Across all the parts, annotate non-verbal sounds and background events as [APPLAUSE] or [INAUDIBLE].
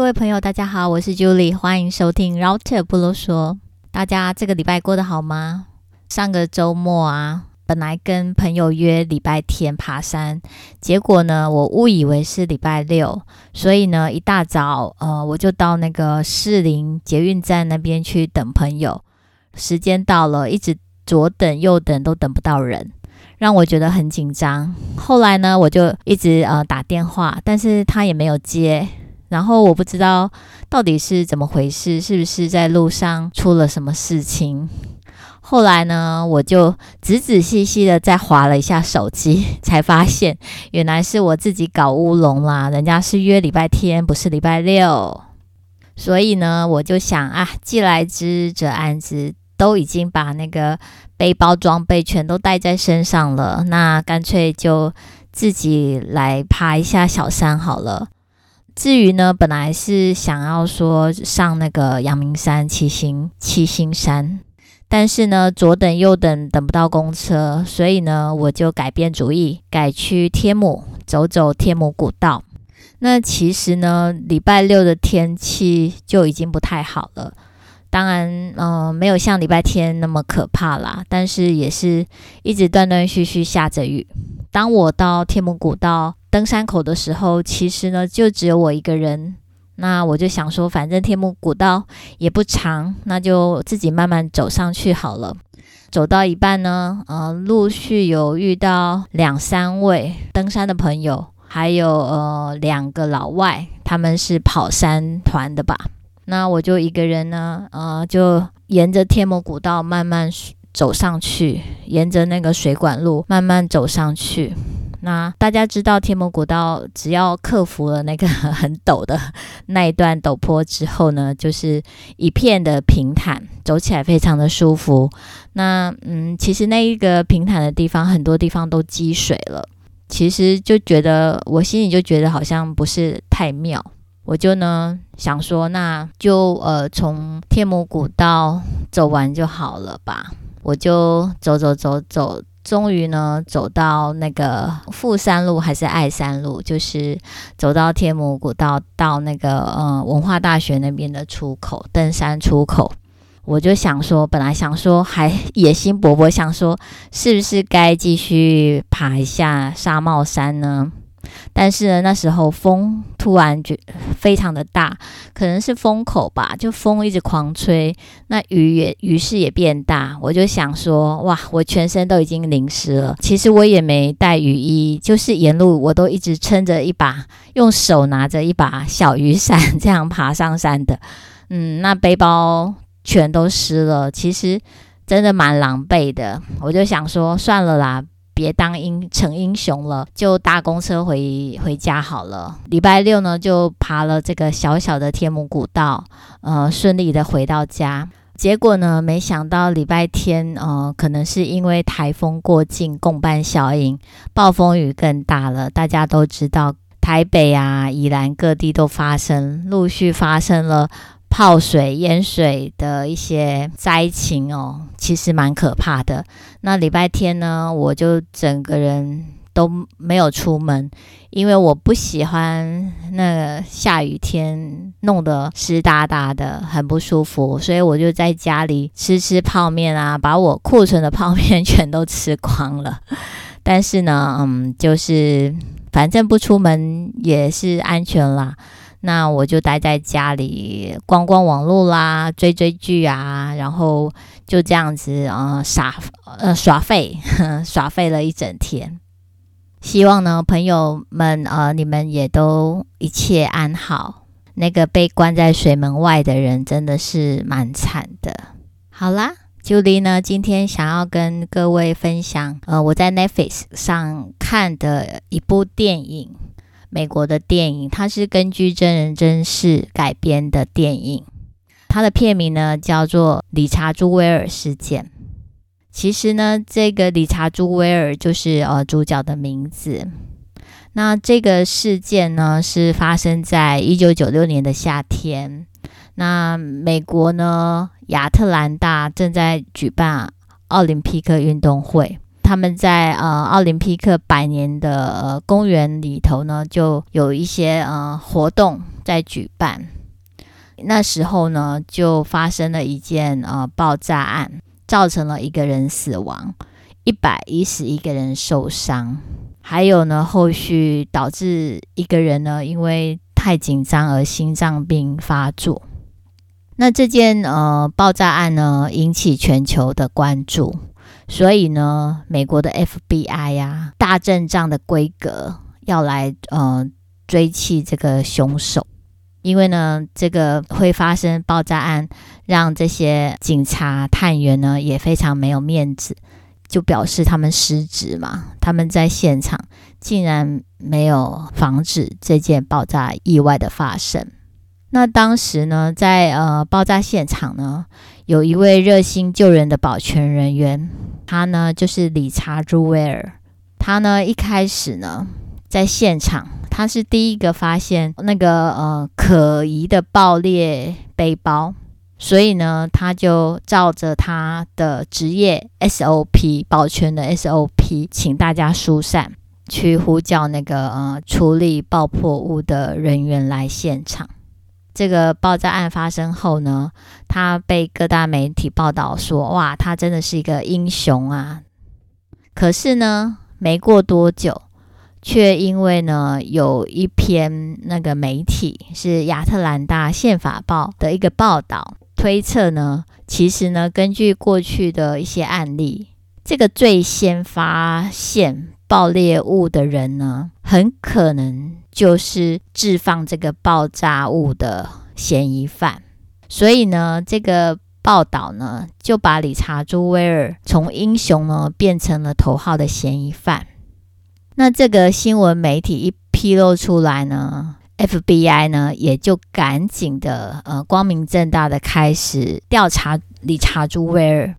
各位朋友，大家好，我是 Julie，欢迎收听 Router 不啰嗦。大家这个礼拜过得好吗？上个周末啊，本来跟朋友约礼拜天爬山，结果呢，我误以为是礼拜六，所以呢，一大早呃，我就到那个士林捷运站那边去等朋友。时间到了，一直左等右等都等不到人，让我觉得很紧张。后来呢，我就一直呃打电话，但是他也没有接。然后我不知道到底是怎么回事，是不是在路上出了什么事情？后来呢，我就仔仔细细的再划了一下手机，[LAUGHS] 才发现原来是我自己搞乌龙啦。人家是约礼拜天，不是礼拜六。所以呢，我就想啊，既来之则安之，都已经把那个背包装备全都带在身上了，那干脆就自己来爬一下小山好了。至于呢，本来是想要说上那个阳明山七星七星山，但是呢，左等右等等不到公车，所以呢，我就改变主意，改去天母走走天母古道。那其实呢，礼拜六的天气就已经不太好了，当然，嗯、呃，没有像礼拜天那么可怕啦，但是也是一直断断续续下着雨。当我到天母古道登山口的时候，其实呢就只有我一个人。那我就想说，反正天目古道也不长，那就自己慢慢走上去好了。走到一半呢，呃，陆续有遇到两三位登山的朋友，还有呃两个老外，他们是跑山团的吧。那我就一个人呢，呃，就沿着天目古道慢慢走上去，沿着那个水管路慢慢走上去。那大家知道天母古道，只要克服了那个 [LAUGHS] 很陡的那一段陡坡之后呢，就是一片的平坦，走起来非常的舒服。那嗯，其实那一个平坦的地方，很多地方都积水了。其实就觉得我心里就觉得好像不是太妙。我就呢想说，那就呃从天母古道走完就好了吧。我就走走走走，终于呢走到那个富山路还是爱山路，就是走到天母古道到那个呃文化大学那边的出口，登山出口。我就想说，本来想说还野心勃勃，想说是不是该继续爬一下纱帽山呢？但是呢，那时候风突然就非常的大，可能是风口吧，就风一直狂吹，那雨也于是也变大。我就想说，哇，我全身都已经淋湿了。其实我也没带雨衣，就是沿路我都一直撑着一把，用手拿着一把小雨伞这样爬上山的。[LAUGHS] 嗯，那背包全都湿了，其实真的蛮狼狈的。我就想说，算了啦。别当英成英雄了，就搭公车回回家好了。礼拜六呢，就爬了这个小小的天母古道，呃，顺利的回到家。结果呢，没想到礼拜天，呃，可能是因为台风过境，共伴效应，暴风雨更大了。大家都知道，台北啊、宜兰各地都发生，陆续发生了。泡水淹水的一些灾情哦，其实蛮可怕的。那礼拜天呢，我就整个人都没有出门，因为我不喜欢那个下雨天弄得湿哒哒的，很不舒服。所以我就在家里吃吃泡面啊，把我库存的泡面全都吃光了。但是呢，嗯，就是反正不出门也是安全啦。那我就待在家里逛逛网络啦，追追剧啊，然后就这样子啊、傻呃耍废 [LAUGHS] 耍废了一整天。希望呢，朋友们呃，你们也都一切安好。那个被关在水门外的人真的是蛮惨的。好啦，Julie 呢，今天想要跟各位分享呃我在 Netflix 上看的一部电影。美国的电影，它是根据真人真事改编的电影。它的片名呢叫做《理查·朱威尔事件》。其实呢，这个理查·朱威尔就是呃主角的名字。那这个事件呢是发生在一九九六年的夏天。那美国呢亚特兰大正在举办奥林匹克运动会。他们在呃奥林匹克百年的呃公园里头呢，就有一些呃活动在举办。那时候呢，就发生了一件呃爆炸案，造成了一个人死亡，一百一十一个人受伤，还有呢，后续导致一个人呢因为太紧张而心脏病发作。那这件呃爆炸案呢，引起全球的关注，所以呢，美国的 FBI 呀、大阵仗的规格要来呃追缉这个凶手，因为呢，这个会发生爆炸案，让这些警察探员呢也非常没有面子，就表示他们失职嘛，他们在现场竟然没有防止这件爆炸意外的发生。那当时呢，在呃爆炸现场呢，有一位热心救人的保全人员，他呢就是理查·朱威尔。他呢一开始呢在现场，他是第一个发现那个呃可疑的爆裂背包，所以呢他就照着他的职业 SOP 保全的 SOP，请大家疏散，去呼叫那个呃处理爆破物的人员来现场。这个爆炸案发生后呢，他被各大媒体报道说：“哇，他真的是一个英雄啊！”可是呢，没过多久，却因为呢有一篇那个媒体是亚特兰大宪法报的一个报道，推测呢，其实呢，根据过去的一些案例，这个最先发现爆裂物的人呢，很可能。就是置放这个爆炸物的嫌疑犯，所以呢，这个报道呢就把理查·朱威尔从英雄呢变成了头号的嫌疑犯。那这个新闻媒体一披露出来呢，FBI 呢也就赶紧的呃光明正大的开始调查理查·朱威尔，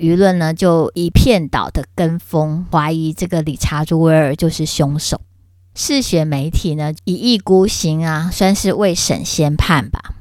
舆论呢就一片倒的跟风，怀疑这个理查·朱威尔就是凶手。嗜血媒体呢，一意孤行啊，算是未审先判吧。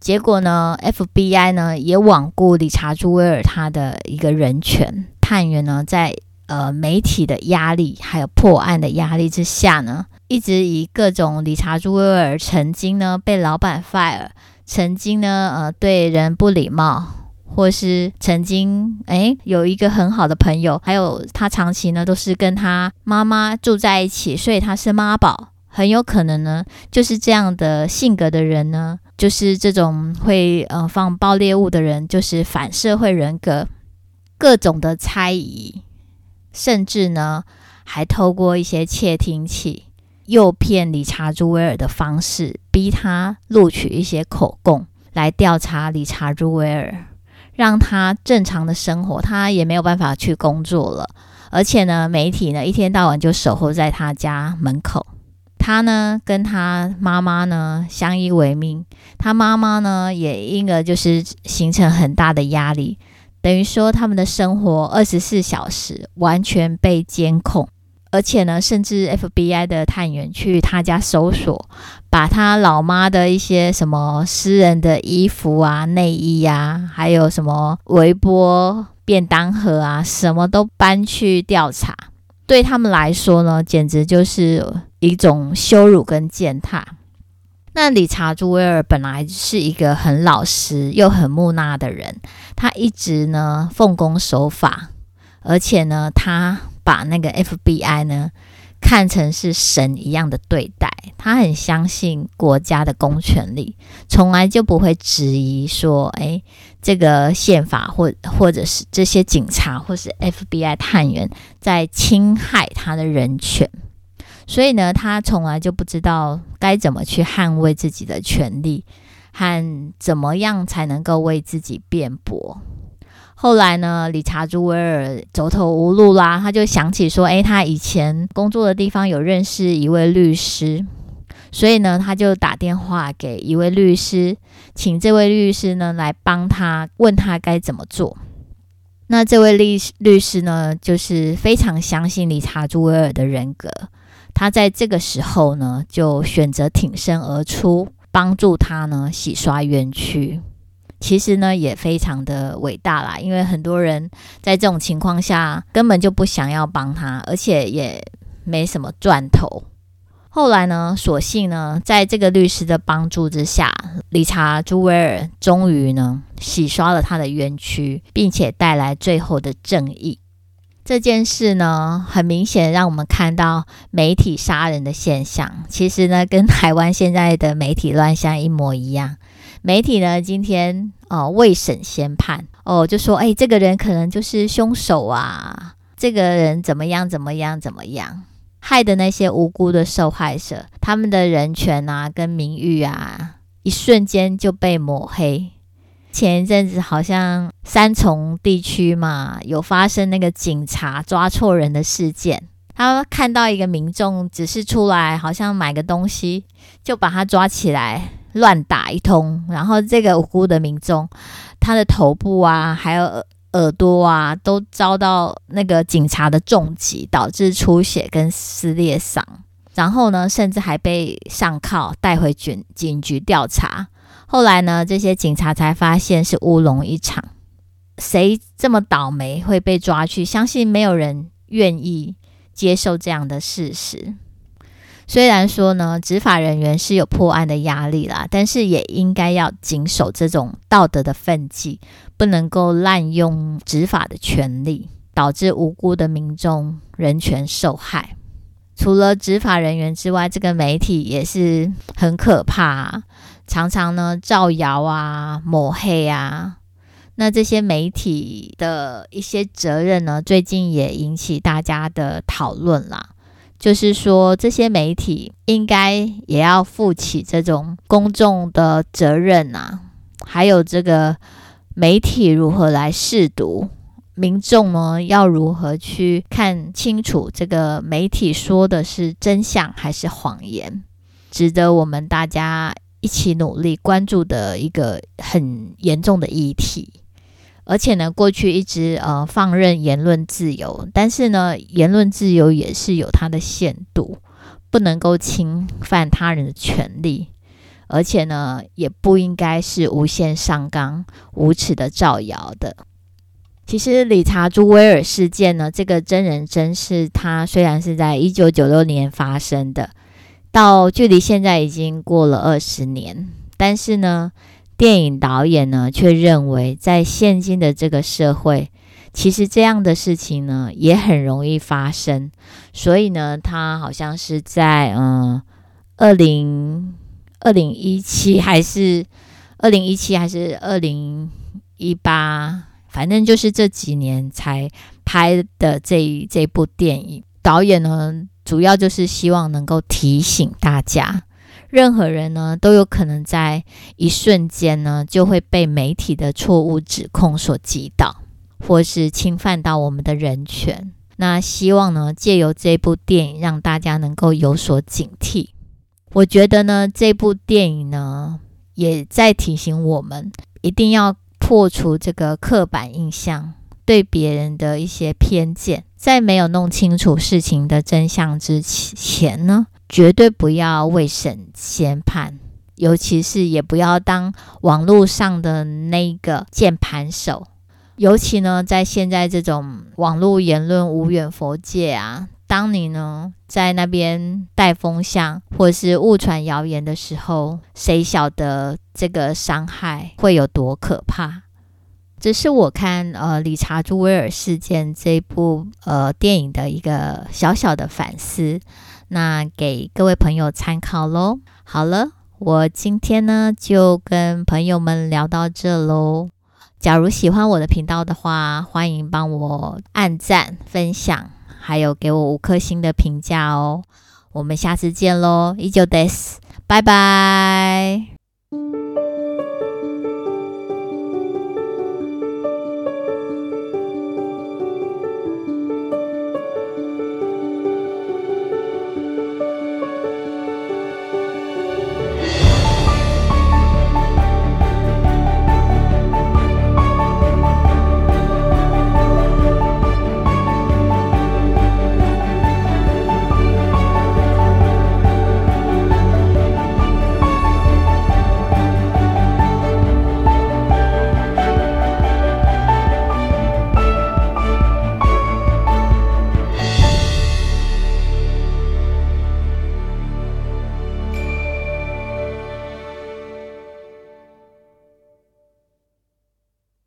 结果呢，FBI 呢也罔顾理查·朱威尔他的一个人权，探员呢在呃媒体的压力还有破案的压力之下呢，一直以各种理查·朱威尔曾经呢被老板 fire，曾经呢呃对人不礼貌。或是曾经诶有一个很好的朋友，还有他长期呢都是跟他妈妈住在一起，所以他是妈宝，很有可能呢就是这样的性格的人呢，就是这种会呃放爆裂物的人，就是反社会人格，各种的猜疑，甚至呢还透过一些窃听器诱骗理查·朱威尔的方式，逼他录取一些口供来调查理查·朱威尔。让他正常的生活，他也没有办法去工作了。而且呢，媒体呢一天到晚就守候在他家门口。他呢跟他妈妈呢相依为命，他妈妈呢也因而就是形成很大的压力，等于说他们的生活二十四小时完全被监控。而且呢，甚至 FBI 的探员去他家搜索，把他老妈的一些什么私人的衣服啊、内衣啊，还有什么微波便当盒啊，什么都搬去调查。对他们来说呢，简直就是一种羞辱跟践踏。那理查·朱威尔本来是一个很老实又很木讷的人，他一直呢奉公守法，而且呢他。把那个 FBI 呢看成是神一样的对待，他很相信国家的公权力，从来就不会质疑说，哎，这个宪法或或者是这些警察或是 FBI 探员在侵害他的人权，所以呢，他从来就不知道该怎么去捍卫自己的权利和怎么样才能够为自己辩驳。后来呢，理查·朱威尔走投无路啦，他就想起说，诶，他以前工作的地方有认识一位律师，所以呢，他就打电话给一位律师，请这位律师呢来帮他，问他该怎么做。那这位律律师呢，就是非常相信理查·朱威尔的人格，他在这个时候呢，就选择挺身而出，帮助他呢洗刷冤屈。其实呢也非常的伟大啦，因为很多人在这种情况下根本就不想要帮他，而且也没什么赚头。后来呢，所幸呢，在这个律师的帮助之下，理查·朱维尔终于呢洗刷了他的冤屈，并且带来最后的正义。这件事呢，很明显让我们看到媒体杀人的现象。其实呢，跟台湾现在的媒体乱象一模一样。媒体呢，今天哦未审先判哦，就说诶，这个人可能就是凶手啊，这个人怎么样怎么样怎么样，害的那些无辜的受害者，他们的人权啊跟名誉啊，一瞬间就被抹黑。前一阵子好像三重地区嘛，有发生那个警察抓错人的事件。他看到一个民众只是出来好像买个东西，就把他抓起来乱打一通。然后这个无辜的民众，他的头部啊，还有耳朵啊，都遭到那个警察的重击，导致出血跟撕裂伤。然后呢，甚至还被上铐带回警警局调查。后来呢，这些警察才发现是乌龙一场。谁这么倒霉会被抓去？相信没有人愿意接受这样的事实。虽然说呢，执法人员是有破案的压力啦，但是也应该要谨守这种道德的分际，不能够滥用执法的权力，导致无辜的民众人权受害。除了执法人员之外，这个媒体也是很可怕。常常呢造谣啊、抹黑啊，那这些媒体的一些责任呢，最近也引起大家的讨论啦。就是说，这些媒体应该也要负起这种公众的责任啊。还有这个媒体如何来试读，民众呢要如何去看清楚这个媒体说的是真相还是谎言，值得我们大家。一起努力关注的一个很严重的议题，而且呢，过去一直呃放任言论自由，但是呢，言论自由也是有它的限度，不能够侵犯他人的权利，而且呢，也不应该是无限上纲、无耻的造谣的。其实理查·朱威尔事件呢，这个真人真事，它虽然是在一九九六年发生的。到距离现在已经过了二十年，但是呢，电影导演呢却认为，在现今的这个社会，其实这样的事情呢也很容易发生。所以呢，他好像是在嗯，二零二零一七还是二零一七还是二零一八，反正就是这几年才拍的这这部电影。导演呢，主要就是希望能够提醒大家，任何人呢都有可能在一瞬间呢就会被媒体的错误指控所击倒，或是侵犯到我们的人权。那希望呢借由这部电影让大家能够有所警惕。我觉得呢这部电影呢也在提醒我们，一定要破除这个刻板印象。对别人的一些偏见，在没有弄清楚事情的真相之前呢，绝对不要未审先判，尤其是也不要当网络上的那个键盘手。尤其呢，在现在这种网络言论无远佛界啊，当你呢在那边带风向或是误传谣言的时候，谁晓得这个伤害会有多可怕？这是我看呃理查·朱维尔事件这部呃电影的一个小小的反思，那给各位朋友参考喽。好了，我今天呢就跟朋友们聊到这喽。假如喜欢我的频道的话，欢迎帮我按赞、分享，还有给我五颗星的评价哦。我们下次见喽，依旧です，拜拜。